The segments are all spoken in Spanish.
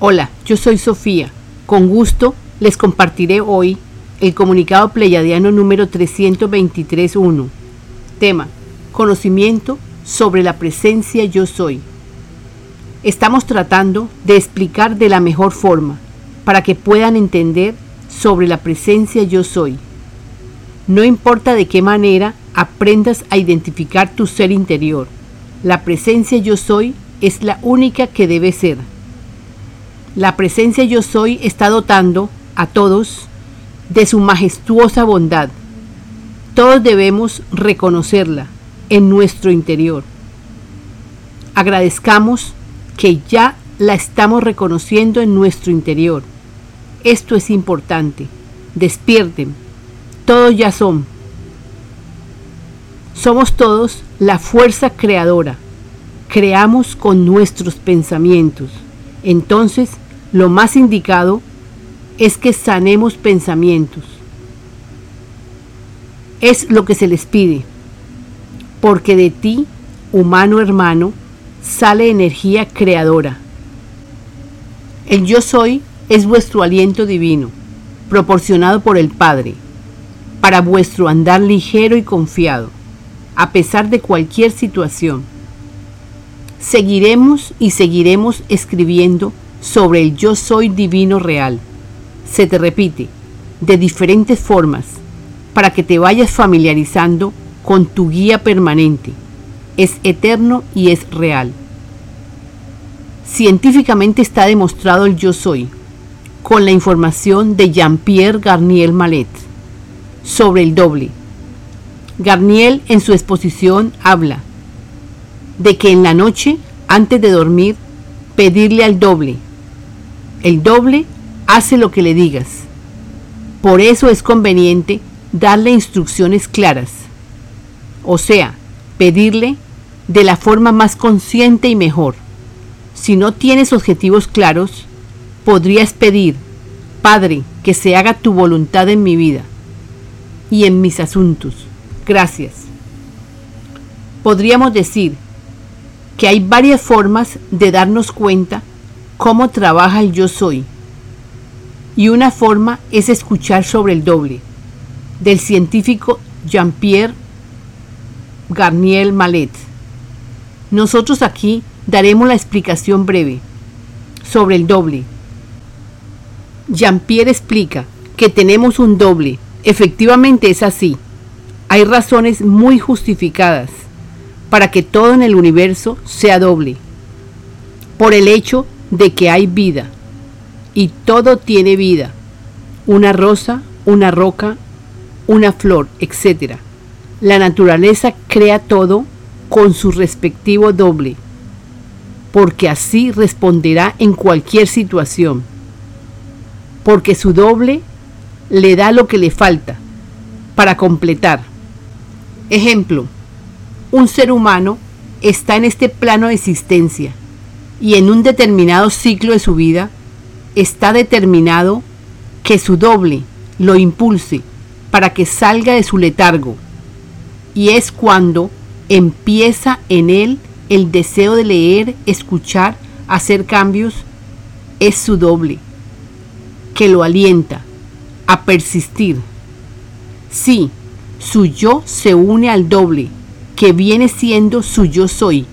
Hola, yo soy Sofía. Con gusto les compartiré hoy el comunicado pleyadiano número 323.1. Tema, conocimiento sobre la presencia yo soy. Estamos tratando de explicar de la mejor forma para que puedan entender sobre la presencia yo soy. No importa de qué manera aprendas a identificar tu ser interior, la presencia yo soy es la única que debe ser. La presencia yo soy está dotando a todos de su majestuosa bondad. Todos debemos reconocerla en nuestro interior. Agradezcamos que ya la estamos reconociendo en nuestro interior. Esto es importante. Despierten. Todos ya son. Somos todos la fuerza creadora. Creamos con nuestros pensamientos. Entonces, lo más indicado es que sanemos pensamientos. Es lo que se les pide, porque de ti, humano hermano, sale energía creadora. El yo soy es vuestro aliento divino, proporcionado por el Padre, para vuestro andar ligero y confiado, a pesar de cualquier situación. Seguiremos y seguiremos escribiendo sobre el yo soy divino real. Se te repite de diferentes formas para que te vayas familiarizando con tu guía permanente. Es eterno y es real. Científicamente está demostrado el yo soy con la información de Jean-Pierre Garnier Malet sobre el doble. Garnier en su exposición habla de que en la noche, antes de dormir, pedirle al doble el doble hace lo que le digas. Por eso es conveniente darle instrucciones claras. O sea, pedirle de la forma más consciente y mejor. Si no tienes objetivos claros, podrías pedir, Padre, que se haga tu voluntad en mi vida y en mis asuntos. Gracias. Podríamos decir que hay varias formas de darnos cuenta cómo trabaja el yo soy. Y una forma es escuchar sobre el doble, del científico Jean-Pierre Garnier Malet. Nosotros aquí daremos la explicación breve sobre el doble. Jean-Pierre explica que tenemos un doble. Efectivamente es así. Hay razones muy justificadas para que todo en el universo sea doble. Por el hecho de que hay vida y todo tiene vida, una rosa, una roca, una flor, etc. La naturaleza crea todo con su respectivo doble, porque así responderá en cualquier situación, porque su doble le da lo que le falta para completar. Ejemplo, un ser humano está en este plano de existencia y en un determinado ciclo de su vida está determinado que su doble lo impulse para que salga de su letargo. Y es cuando empieza en él el deseo de leer, escuchar, hacer cambios, es su doble, que lo alienta a persistir. Sí, su yo se une al doble, que viene siendo su yo soy.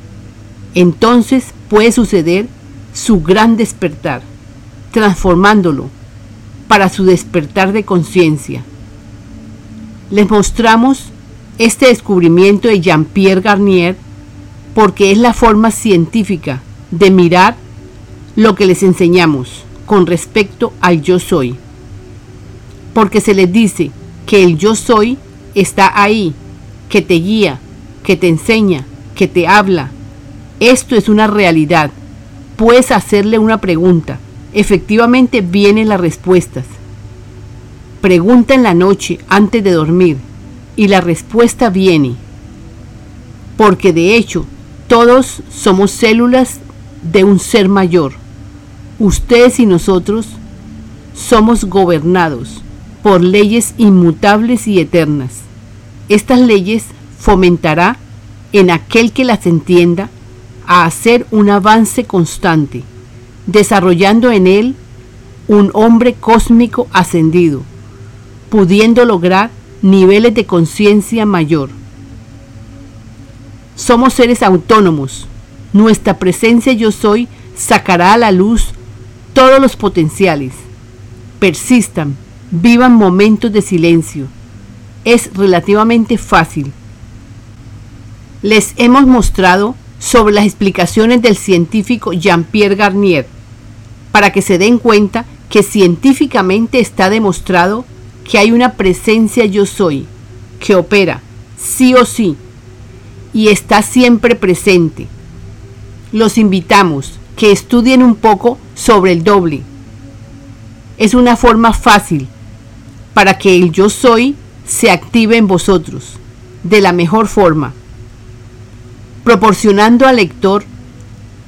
Entonces puede suceder su gran despertar, transformándolo para su despertar de conciencia. Les mostramos este descubrimiento de Jean-Pierre Garnier porque es la forma científica de mirar lo que les enseñamos con respecto al yo soy. Porque se les dice que el yo soy está ahí, que te guía, que te enseña, que te habla, esto es una realidad. Puedes hacerle una pregunta. Efectivamente vienen las respuestas. Pregunta en la noche antes de dormir y la respuesta viene. Porque de hecho, todos somos células de un ser mayor. Ustedes y nosotros somos gobernados por leyes inmutables y eternas. Estas leyes fomentará en aquel que las entienda a hacer un avance constante, desarrollando en él un hombre cósmico ascendido, pudiendo lograr niveles de conciencia mayor. Somos seres autónomos. Nuestra presencia yo soy sacará a la luz todos los potenciales. Persistan, vivan momentos de silencio. Es relativamente fácil. Les hemos mostrado sobre las explicaciones del científico Jean-Pierre Garnier, para que se den cuenta que científicamente está demostrado que hay una presencia yo soy, que opera, sí o sí, y está siempre presente. Los invitamos que estudien un poco sobre el doble. Es una forma fácil para que el yo soy se active en vosotros de la mejor forma, proporcionando al lector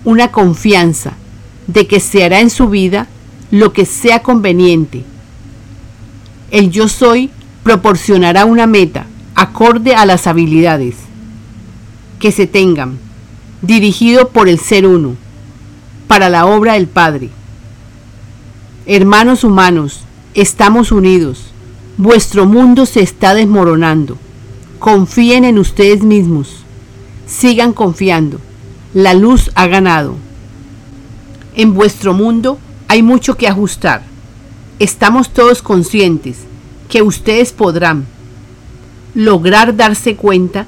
una confianza de que se hará en su vida lo que sea conveniente. El yo soy proporcionará una meta acorde a las habilidades que se tengan, dirigido por el ser uno, para la obra del Padre. Hermanos humanos, estamos unidos. Vuestro mundo se está desmoronando. Confíen en ustedes mismos. Sigan confiando. La luz ha ganado. En vuestro mundo hay mucho que ajustar. Estamos todos conscientes que ustedes podrán lograr darse cuenta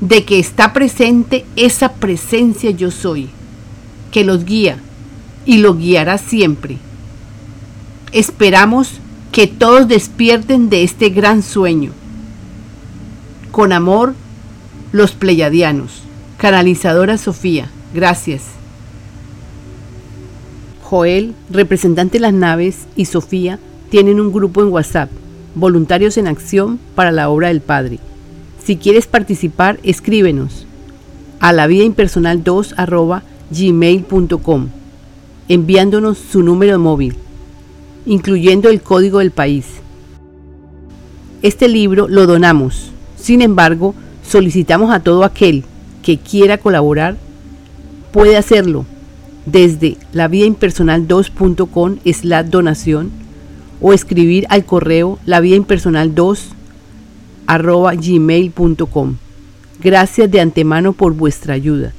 de que está presente esa presencia yo soy, que los guía y lo guiará siempre. Esperamos que todos despierten de este gran sueño. Con amor, los pleyadianos. Canalizadora Sofía, gracias. Joel, representante de las naves, y Sofía tienen un grupo en WhatsApp, Voluntarios en Acción para la Obra del Padre. Si quieres participar, escríbenos a la vida impersonal 2 gmail.com enviándonos su número móvil, incluyendo el código del país. Este libro lo donamos. Sin embargo, solicitamos a todo aquel que quiera colaborar, puede hacerlo desde la vía impersonal 2.com la donación o escribir al correo la vía impersonal 2 arroba. Gracias de antemano por vuestra ayuda.